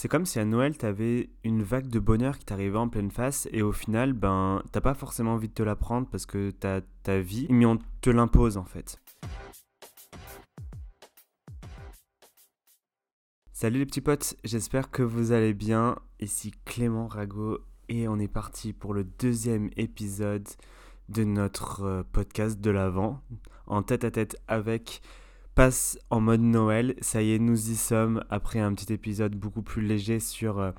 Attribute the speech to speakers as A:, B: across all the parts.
A: C'est comme si à Noël, t'avais une vague de bonheur qui t'arrivait en pleine face et au final, ben, t'as pas forcément envie de te la prendre parce que t'as ta vie, mais on te l'impose en fait. Salut les petits potes, j'espère que vous allez bien. Ici Clément Rago et on est parti pour le deuxième épisode de notre euh, podcast de l'Avent en tête à tête avec passe en mode Noël. Ça y est, nous y sommes après un petit épisode beaucoup plus léger sur euh,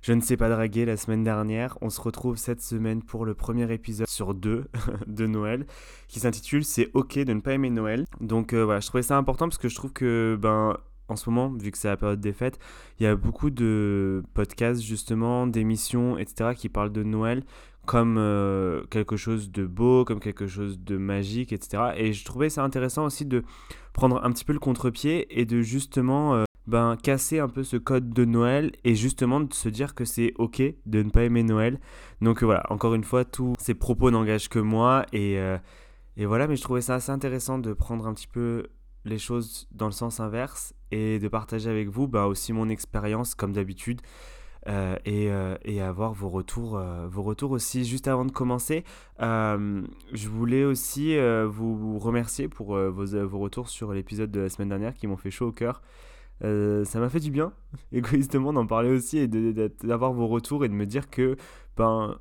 A: Je ne sais pas draguer la semaine dernière. On se retrouve cette semaine pour le premier épisode sur deux de Noël qui s'intitule C'est ok de ne pas aimer Noël. Donc euh, voilà, je trouvais ça important parce que je trouve que ben en ce moment, vu que c'est la période des fêtes, il y a beaucoup de podcasts justement, d'émissions, etc. qui parlent de Noël comme euh, quelque chose de beau, comme quelque chose de magique, etc. Et je trouvais ça intéressant aussi de prendre un petit peu le contre-pied et de justement euh, ben, casser un peu ce code de Noël et justement de se dire que c'est ok de ne pas aimer Noël. Donc voilà, encore une fois, tous ces propos n'engagent que moi et, euh, et voilà, mais je trouvais ça assez intéressant de prendre un petit peu les choses dans le sens inverse et de partager avec vous bah, aussi mon expérience comme d'habitude. Euh, et, euh, et, avoir vos retours, euh, vos retours aussi. Juste avant de commencer, je voulais aussi vous remercier pour vos, vos, retours sur l'épisode de la semaine dernière qui m'ont fait chaud au cœur. ça m'a fait du bien, égoïstement, d'en parler aussi et d'avoir vos retours et de me dire que ben,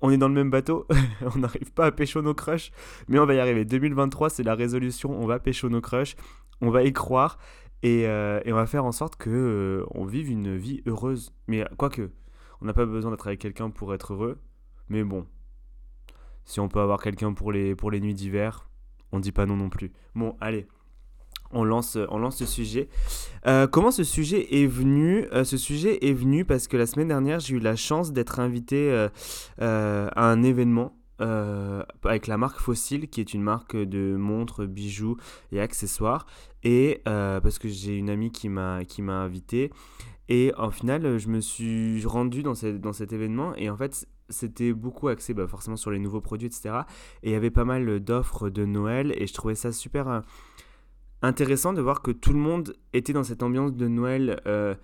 A: on est dans le même bateau, on n'arrive pas à pécho nos crushs, mais on va y arriver. 2023, c'est la résolution, on va pécho nos crushs, on va y croire et, euh, et on va faire en sorte que euh, on vive une vie heureuse. Mais quoique, on n'a pas besoin d'être avec quelqu'un pour être heureux, mais bon, si on peut avoir quelqu'un pour les, pour les nuits d'hiver, on dit pas non non plus. Bon, allez, on lance, on lance ce sujet. Euh, comment ce sujet est venu Ce sujet est venu parce que la semaine dernière, j'ai eu la chance d'être invité à un événement avec la marque Fossil, qui est une marque de montres, bijoux et accessoires. Et parce que j'ai une amie qui m'a invité. Et en final, je me suis rendu dans, dans cet événement. Et en fait, c'était beaucoup axé bah, forcément sur les nouveaux produits, etc. Et il y avait pas mal d'offres de Noël. Et je trouvais ça super intéressant de voir que tout le monde était dans cette ambiance de Noël euh,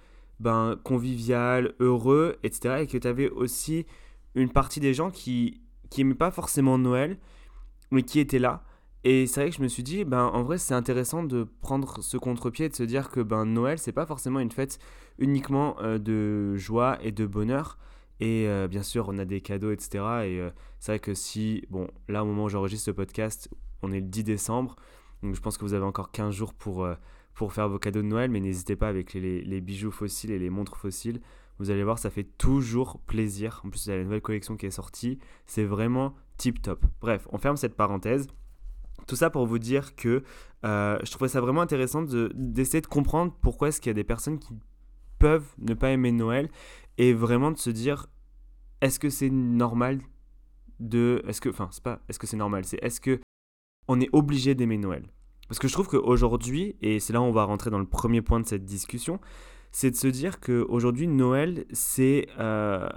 A: ben, convivial, heureux, etc. Et que tu avais aussi une partie des gens qui n'aimaient pas forcément Noël, mais qui étaient là. Et c'est vrai que je me suis dit, ben, en vrai, c'est intéressant de prendre ce contre-pied et de se dire que ben, Noël, c'est pas forcément une fête uniquement euh, de joie et de bonheur. Et euh, bien sûr, on a des cadeaux, etc. Et c'est vrai que si, bon, là, au moment où j'enregistre ce podcast, on est le 10 décembre. Donc je pense que vous avez encore 15 jours pour, euh, pour faire vos cadeaux de Noël, mais n'hésitez pas avec les, les, bijoux fossiles et les montres fossiles. Vous allez voir, ça fait toujours plaisir. En plus, il y a la nouvelle collection qui est sortie. C'est vraiment tip top. Bref, on ferme cette parenthèse. Tout ça pour vous dire que euh, je trouvais ça vraiment intéressant d'essayer de, comprendre pourquoi est-ce qu'il y a des personnes qui peuvent ne pas aimer Noël et vraiment de se dire est-ce que c'est normal de est-ce que enfin c'est pas est-ce que c'est normal c'est est-ce que on est obligé d'aimer Noël? Parce que je trouve qu'aujourd'hui, et c'est là où on va rentrer dans le premier point de cette discussion, c'est de se dire qu'aujourd'hui, Noël, c'est euh,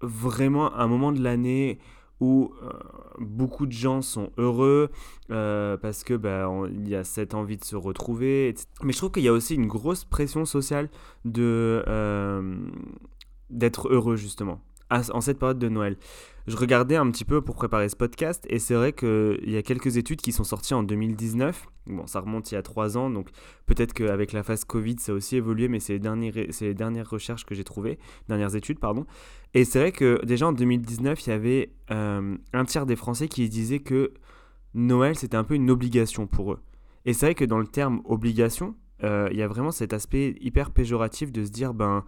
A: vraiment un moment de l'année où euh, beaucoup de gens sont heureux euh, parce que bah, il y a cette envie de se retrouver. Mais je trouve qu'il y a aussi une grosse pression sociale de d'être heureux justement en cette période de Noël. Je regardais un petit peu pour préparer ce podcast et c'est vrai qu'il y a quelques études qui sont sorties en 2019. Bon, ça remonte il y a trois ans, donc peut-être qu'avec la phase Covid, ça a aussi évolué, mais c'est les, dernières, les dernières recherches que j'ai trouvées, dernières études, pardon. Et c'est vrai que déjà en 2019, il y avait euh, un tiers des Français qui disaient que Noël, c'était un peu une obligation pour eux. Et c'est vrai que dans le terme obligation, euh, il y a vraiment cet aspect hyper péjoratif de se dire, ben,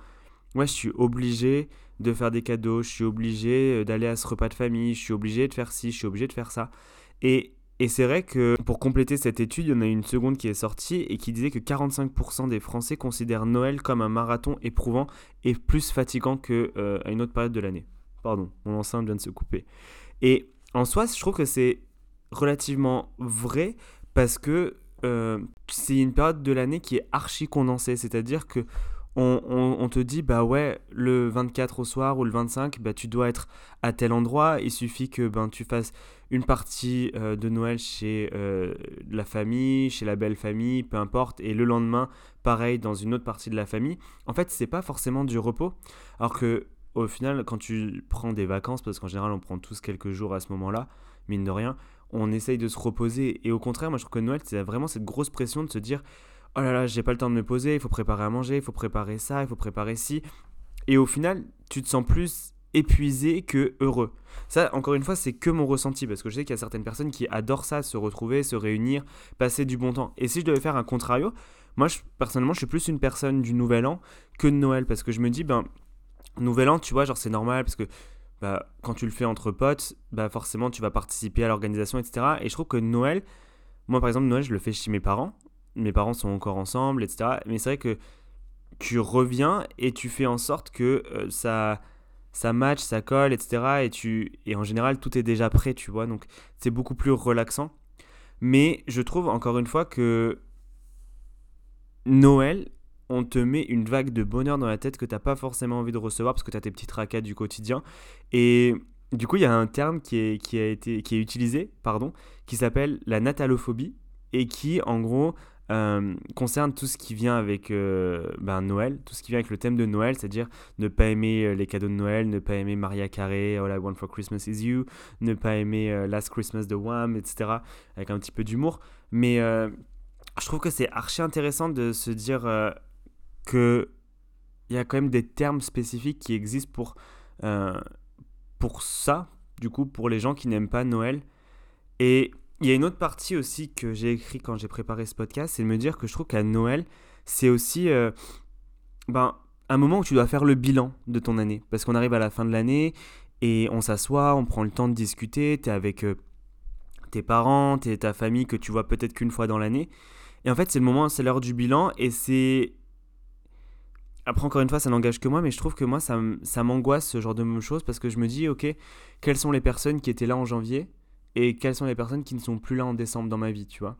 A: moi, je suis obligé de faire des cadeaux, je suis obligé euh, d'aller à ce repas de famille, je suis obligé de faire ci, je suis obligé de faire ça. Et, et c'est vrai que pour compléter cette étude, il y en a une seconde qui est sortie et qui disait que 45% des Français considèrent Noël comme un marathon éprouvant et plus fatigant qu'à euh, une autre période de l'année. Pardon, mon enceinte vient de se couper. Et en soi, je trouve que c'est relativement vrai parce que euh, c'est une période de l'année qui est archi condensée, c'est-à-dire que on, te dit, bah ouais, le 24 au soir ou le 25, bah tu dois être à tel endroit. Il suffit que ben, tu fasses une partie euh, de Noël chez euh, la famille, chez la belle famille, peu importe. Et le lendemain, pareil, dans une autre partie de la famille. En fait, c'est pas forcément du repos. Alors que au final, quand tu prends des vacances, parce qu'en général, on prend tous quelques jours à ce moment-là, mine de rien, on essaye de se reposer. Et au contraire, moi je trouve que Noël, c'est vraiment cette grosse pression de se dire oh là là, j'ai pas le temps de me poser, il faut préparer à manger, il faut préparer ça, il faut préparer ci. Et au final, tu te sens plus épuisé que heureux. Ça, encore une fois, c'est que mon ressenti, parce que je sais qu'il y a certaines personnes qui adorent ça, se retrouver, se réunir, passer du bon temps. Et si je devais faire un contrario, moi, je, personnellement, je suis plus une personne du Nouvel An que de Noël, parce que je me dis, ben, Nouvel An, tu vois, genre c'est normal, parce que bah, quand tu le fais entre potes, bah, forcément, tu vas participer à l'organisation, etc. Et je trouve que Noël, moi, par exemple, Noël, je le fais chez mes parents, mes parents sont encore ensemble, etc. Mais c'est vrai que tu reviens et tu fais en sorte que euh, ça, ça match, ça colle, etc. Et, tu, et en général, tout est déjà prêt, tu vois. Donc, c'est beaucoup plus relaxant. Mais je trouve, encore une fois, que Noël, on te met une vague de bonheur dans la tête que tu n'as pas forcément envie de recevoir parce que tu as tes petites tracas du quotidien. Et du coup, il y a un terme qui est, qui a été, qui est utilisé, pardon, qui s'appelle la natalophobie et qui, en gros, euh, concerne tout ce qui vient avec euh, ben, Noël, tout ce qui vient avec le thème de Noël, c'est-à-dire ne pas aimer euh, les cadeaux de Noël, ne pas aimer Maria Carey, All I Want for Christmas is You, ne pas aimer Last Christmas de Wham, etc., avec un petit peu d'humour. Mais je trouve que c'est archi intéressant de se dire que il y a quand même des termes spécifiques qui existent pour, pour ça, du coup, pour les gens qui n'aiment pas Noël. Et il y a une autre partie aussi que j'ai écrit quand j'ai préparé ce podcast, c'est de me dire que je trouve qu'à Noël, c'est aussi euh, ben, un moment où tu dois faire le bilan de ton année. Parce qu'on arrive à la fin de l'année et on s'assoit, on prend le temps de discuter, tu es avec euh, tes parents, es ta famille que tu vois peut-être qu'une fois dans l'année. Et en fait, c'est le moment, c'est l'heure du bilan et c'est... Après, encore une fois, ça n'engage que moi, mais je trouve que moi, ça, ça m'angoisse ce genre de choses parce que je me dis, ok, quelles sont les personnes qui étaient là en janvier? Et quelles sont les personnes qui ne sont plus là en décembre dans ma vie, tu vois.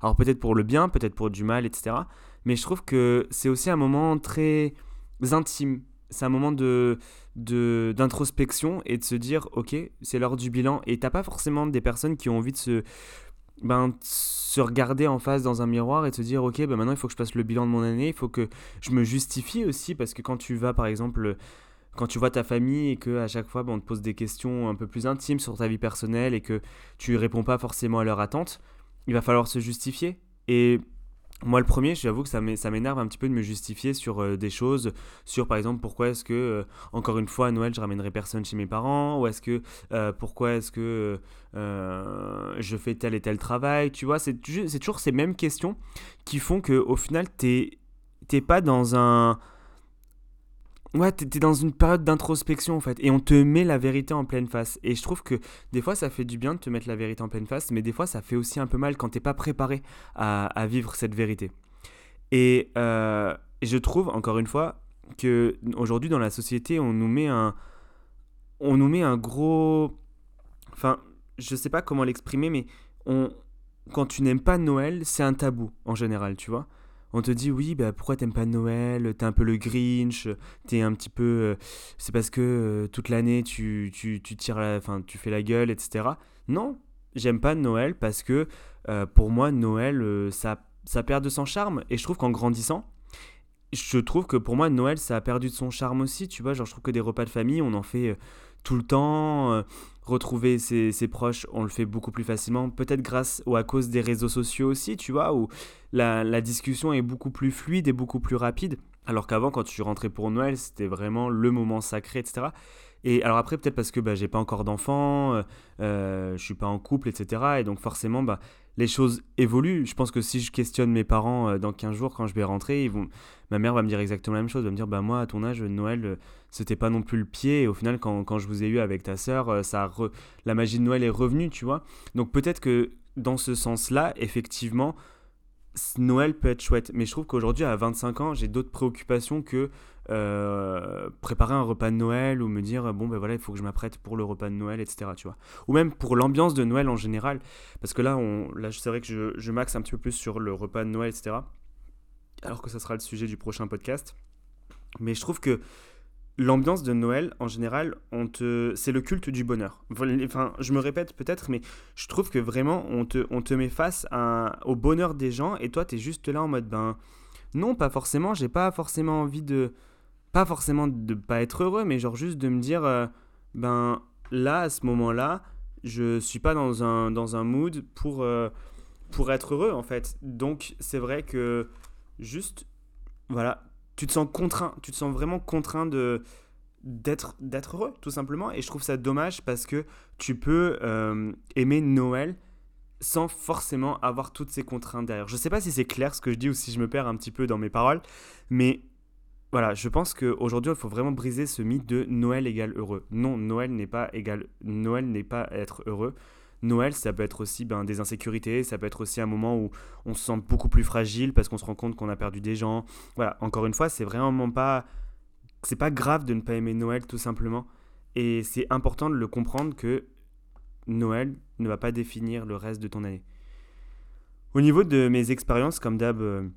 A: Alors peut-être pour le bien, peut-être pour du mal, etc. Mais je trouve que c'est aussi un moment très intime. C'est un moment de d'introspection et de se dire ok c'est l'heure du bilan et t'as pas forcément des personnes qui ont envie de se ben, se regarder en face dans un miroir et de se dire ok ben maintenant il faut que je passe le bilan de mon année il faut que je me justifie aussi parce que quand tu vas par exemple quand tu vois ta famille et que à chaque fois on te pose des questions un peu plus intimes sur ta vie personnelle et que tu réponds pas forcément à leur attente, il va falloir se justifier. Et moi, le premier, j'avoue que ça m'énerve un petit peu de me justifier sur euh, des choses, sur par exemple pourquoi est-ce que, euh, encore une fois, à Noël, je ramènerai personne chez mes parents, ou est-ce que, euh, pourquoi est-ce que je fais tel et tel travail, tu vois, c'est toujours ces mêmes questions qui font qu'au final, t'es pas dans un Ouais, t'es dans une période d'introspection en fait, et on te met la vérité en pleine face. Et je trouve que des fois ça fait du bien de te mettre la vérité en pleine face, mais des fois ça fait aussi un peu mal quand t'es pas préparé à, vivre cette vérité. Euh, et, je trouve, encore une fois, que aujourd'hui dans la société, on nous met un, on nous met un gros, enfin, je sais pas comment l'exprimer, mais on, quand tu n'aimes pas Noël, c'est un tabou en général, tu vois on te dit oui, bah, pourquoi t'aimes pas Noël? T'es un peu le Grinch, t'es un petit peu. Euh, c'est parce que euh, toute l'année tu, tu, tu, tires enfin, tu fais la gueule, etc. Non, j'aime pas Noël parce que euh, pour moi, Noël, ça, ça perd de son charme. Et je trouve qu'en grandissant, je trouve que pour moi, Noël, ça a perdu de son charme aussi. Tu vois, genre, je trouve que des repas de famille, on en fait tout le temps retrouver ses, proches, on le fait beaucoup plus facilement, peut-être grâce ou à cause des réseaux sociaux aussi, tu vois, où la, discussion est beaucoup plus fluide et beaucoup plus rapide. Alors qu'avant, quand tu rentrais pour Noël, c'était vraiment le moment sacré, etc. Et alors après, peut-être parce que bah, j'ai pas encore d'enfant, euh, euh, je suis pas en couple, etc. Et donc forcément, bah, les choses évoluent. Je pense que si je questionne mes parents euh, dans 15 jours quand je vais rentrer, ma mère va me dire exactement la même chose. Elle va me dire, bah moi, à ton âge, Noël, euh, c'était pas non plus le pied. Et au final, quand, quand je vous ai eu avec ta sœur, euh, ça la magie de Noël est revenue, tu vois. Donc peut-être que dans ce sens-là, effectivement, Noël peut être chouette. Mais je trouve qu'aujourd'hui, à 25 ans, j'ai d'autres préoccupations que euh, préparer un repas de Noël ou me dire bon ben voilà il faut que je m'apprête pour le repas de Noël etc tu vois ou même pour l'ambiance de Noël en général parce que là là c'est vrai que je, je maxe un petit peu plus sur le repas de Noël etc alors que ça sera le sujet du prochain podcast Mais je trouve que l'ambiance de Noël, en général, c'est le culte du bonheur. Enfin, je me répète peut-être, mais je trouve que vraiment, on te, met face au bonheur des gens et toi, tu es juste là en mode, ben, non, pas forcément, j'ai pas forcément envie de. Pas forcément de pas être heureux, mais genre juste de me dire, euh, ben, là, à ce moment-là, je suis pas dans un, dans un mood pour, euh, pour être heureux, en fait. Donc, c'est vrai que juste, voilà, tu te sens contraint, tu te sens vraiment contraint de d'être d'être heureux tout simplement et je trouve ça dommage parce que tu peux euh, aimer Noël sans forcément avoir toutes ces contraintes derrière. Je sais pas si c'est clair ce que je dis ou si je me perds un petit peu dans mes paroles, mais voilà, je pense qu'aujourd'hui, il faut vraiment briser ce mythe de Noël égale heureux. Non, Noël n'est pas égal, Noël n'est pas être heureux. Noël, ça peut être aussi ben, des insécurités, ça peut être aussi un moment où on se sent beaucoup plus fragile parce qu'on se rend compte qu'on a perdu des gens. Voilà, encore une fois, c'est vraiment pas. C'est pas grave de ne pas aimer Noël tout simplement. Et c'est important de le comprendre que Noël ne va pas définir le reste de ton année. Au niveau de mes expériences, comme d'hab euh,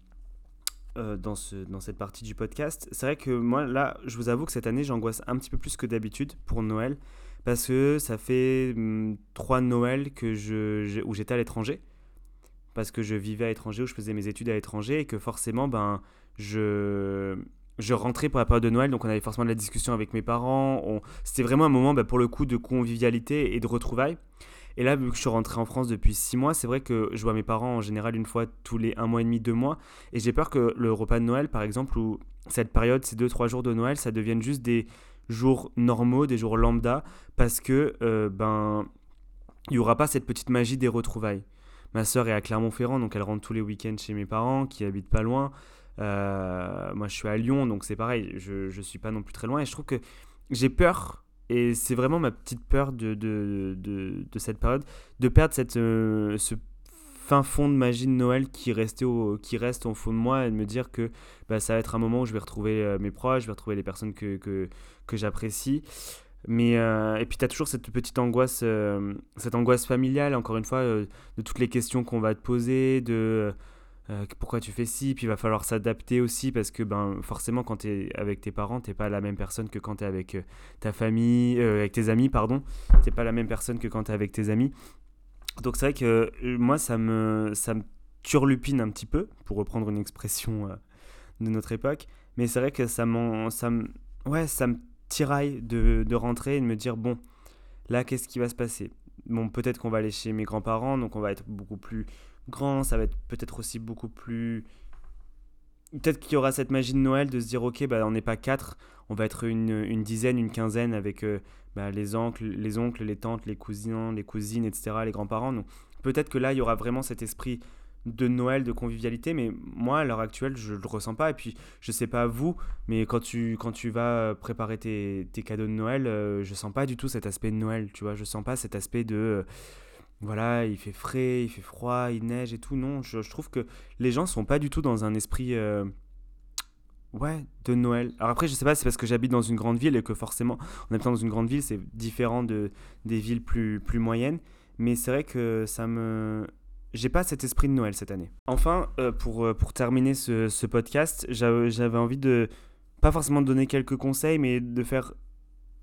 A: euh, dans, ce, dans cette partie du podcast, c'est vrai que moi, là, je vous avoue que cette année, j'angoisse un petit peu plus que d'habitude pour Noël parce que ça fait hmm, trois Noëls que je, où j'étais à l'étranger, parce que je vivais à l'étranger, où je faisais mes études à l'étranger, et que forcément, ben, je, je rentrais pour la période de Noël, donc on avait forcément de la discussion avec mes parents. C'était vraiment un moment, ben, pour le coup, de convivialité et de retrouvailles. Et là, vu que je suis rentré en France depuis six mois, c'est vrai que je vois mes parents en général une fois tous les un mois et demi, deux mois. Et j'ai peur que le repas de Noël, par exemple, ou cette période, ces deux, trois jours de Noël, ça devienne juste des, jours normaux, des jours lambda, parce que euh, ben il n'y aura pas cette petite magie des retrouvailles. Ma sœur est à Clermont-Ferrand, donc elle rentre tous les week-ends chez mes parents qui habitent pas loin. Euh, moi, je suis à Lyon, donc c'est pareil, je ne suis pas non plus très loin. Et je trouve que j'ai peur, et c'est vraiment ma petite peur de, de, de, cette période, de perdre cette, euh, ce fin fond de magie de Noël qui, restait qui reste au fond de moi et de me dire que bah, ça va être un moment où je vais retrouver euh, mes proches, je vais retrouver les personnes que, que, que j'apprécie. Mais, euh, et puis tu as toujours cette petite angoisse, euh, cette angoisse familiale, encore une fois, de toutes les questions qu'on va te poser, de pourquoi tu fais ci, puis il va falloir s'adapter aussi parce que ben, forcément quand tu es avec tes parents, tu pas la même personne que quand tu es avec ta famille, avec tes amis, pardon. Tu pas la même personne que quand tu es avec tes amis. Donc c'est vrai que euh, moi, ça me, ça me turlupine un petit peu, pour reprendre une expression euh, de notre époque. Mais c'est vrai que ça, ça, me, ouais, ça me tiraille de, de rentrer et de me dire, bon, là, qu'est-ce qui va se passer? Bon, peut-être qu'on va aller chez mes grands-parents, donc on va être beaucoup plus grand, ça va être peut-être aussi beaucoup plus... Peut-être qu'il y aura cette magie de Noël de se dire, ok, bah, on n'est pas quatre, on va être une, une dizaine, une quinzaine avec euh, bah, les, oncles, les oncles, les tantes, les cousins, les cousines, etc., les grands-parents. Donc peut-être que là, il y aura vraiment cet esprit de Noël, de convivialité, mais moi, à l'heure actuelle, je ne le ressens pas. Et puis, je sais pas vous, mais quand tu, vas préparer tes, cadeaux de Noël, je euh, je sens pas du tout cet aspect de Noël, tu vois. Je sens pas cet aspect de... Voilà, il fait frais, il fait froid, il neige et tout. Non, je, trouve que les gens sont pas du tout dans un esprit... Euh, Ouais, de Noël. Alors après, je sais pas, c'est parce que j'habite dans une grande ville et que forcément, en habitant dans une grande ville, c'est différent de, des villes plus, plus moyennes. Mais c'est vrai que ça me. J'ai pas cet esprit de Noël cette année. Enfin, euh, pour, euh, pour terminer ce, ce podcast, j'avais envie de. Pas forcément de donner quelques conseils, mais de faire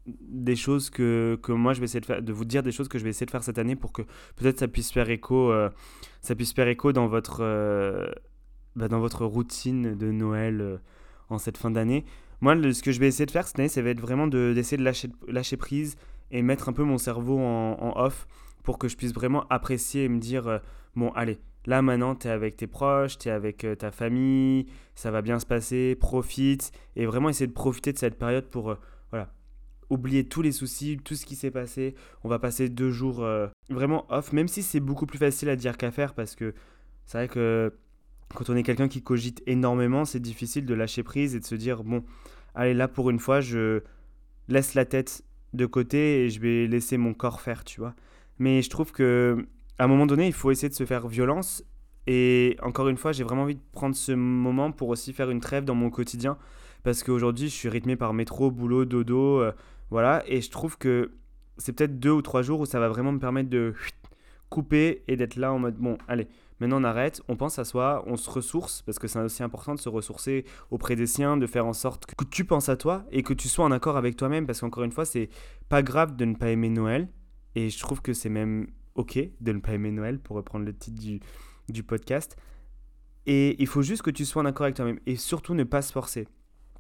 A: des choses que, que moi je vais essayer de faire, de vous dire des choses que je vais essayer de faire cette année pour que peut-être ça puisse faire écho, euh, ça puisse faire écho dans votre, bah, dans votre routine de Noël en cette fin d'année. Moi, ce que je vais essayer de faire cette année, ça va être vraiment d'essayer de, lâcher, lâcher prise et mettre un peu mon cerveau en, off pour que je puisse vraiment apprécier et me dire, euh, bon, allez, là maintenant, tu es avec tes proches, tu es avec euh, ta famille, ça va bien se passer, profite, et vraiment essayer de profiter de cette période pour, euh, oublier tous les soucis, tout ce qui s'est passé. On va passer deux jours vraiment off, même si c'est beaucoup plus facile à dire qu'à faire, parce que c'est vrai que quand on est quelqu'un qui cogite énormément, c'est difficile de lâcher prise et de se dire bon, allez là pour une fois, je laisse la tête de côté et je vais laisser mon corps faire, tu vois. Mais je trouve que à un moment donné, il faut essayer de se faire violence et encore une fois, j'ai vraiment envie de prendre ce moment pour aussi faire une trêve dans mon quotidien parce qu'aujourd'hui, je suis rythmé par métro, boulot, dodo, euh, voilà, et je trouve que c'est peut-être deux ou trois jours où ça va vraiment me permettre de couper et d'être là en mode bon, allez, Maintenant, on arrête, on pense à soi, on se ressource, parce que c'est aussi important de se ressourcer auprès des siens, de faire en sorte que tu penses à toi et que tu sois en accord avec toi-même, parce qu'encore une fois, c'est pas grave de ne pas aimer Noël, et je trouve que c'est même ok de ne pas aimer Noël, pour reprendre le titre du, du podcast. Et il faut juste que tu sois en accord avec toi-même, et surtout ne pas se forcer.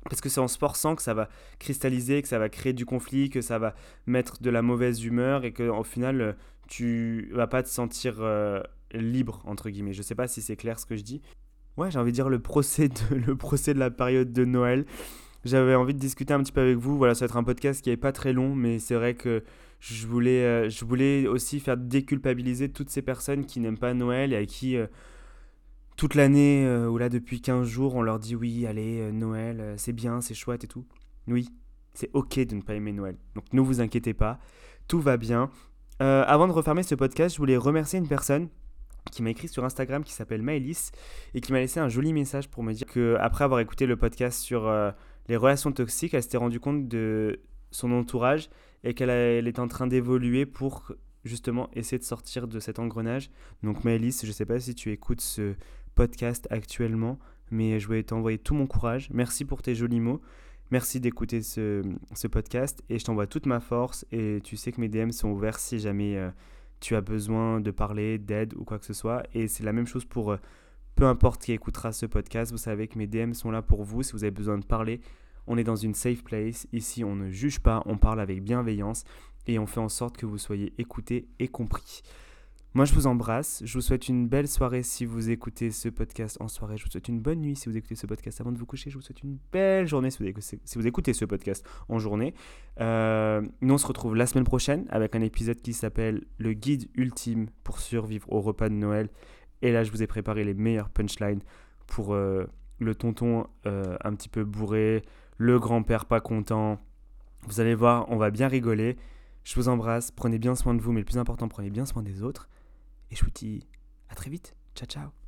A: Parce que c'est en se forçant que ça va cristalliser, que ça va créer du conflit, que ça va mettre de la mauvaise humeur et qu'au final, tu vas pas te sentir euh, libre, entre guillemets. Je sais pas si c'est clair ce que je dis. Ouais, j'ai envie de dire le procès de, la période de Noël. J'avais envie de discuter un petit peu avec vous. Voilà, ça va être un podcast qui n'est pas très long, mais c'est vrai que je voulais, euh, je voulais aussi faire déculpabiliser toutes ces personnes qui n'aiment pas Noël et à qui euh, toute l'année, ou là depuis 15 jours, on leur dit oui, allez, Noël, c'est bien, c'est chouette et tout. Oui, c'est ok de ne pas aimer Noël. Donc ne vous inquiétez pas, tout va bien. Euh, avant de refermer ce podcast, je voulais remercier une personne qui m'a écrit sur Instagram qui s'appelle Maëlys et qui m'a laissé un joli message pour me dire que après avoir écouté le podcast sur euh, les relations toxiques, elle s'était rendue compte de son entourage et qu'elle est en train d'évoluer pour justement essayer de sortir de cet engrenage. Donc Maëlys, je ne sais pas si tu écoutes ce podcast actuellement, mais je voulais t'envoyer tout mon courage. Merci pour tes jolis mots. Merci d'écouter ce, podcast et je t'envoie toute ma force et tu sais que mes DM sont ouverts si jamais euh, tu as besoin de parler, d'aide ou quoi que ce soit. Et c'est la même chose pour euh, peu importe qui écoutera ce podcast. Vous savez que mes DM sont là pour vous si vous avez besoin de parler. On est dans une safe place. Ici, on ne juge pas, on parle avec bienveillance et on fait en sorte que vous soyez écoutés et compris. Moi, je vous embrasse. Je vous souhaite une belle soirée si vous écoutez ce podcast en soirée. Je vous souhaite une bonne nuit si vous écoutez ce podcast avant de vous coucher. Je vous souhaite une belle journée si vous écoutez, si vous écoutez ce podcast en journée. Euh, nous, on se retrouve la semaine prochaine avec un épisode qui s'appelle Le guide ultime pour survivre au repas de Noël. Et là, je vous ai préparé les meilleurs punchlines pour euh, le tonton euh, un petit peu bourré, le grand-père pas content. Vous allez voir, on va bien rigoler. Je vous embrasse, prenez bien soin de vous, mais le plus important, prenez bien soin des autres. Et je vous dis à très vite. Ciao, ciao.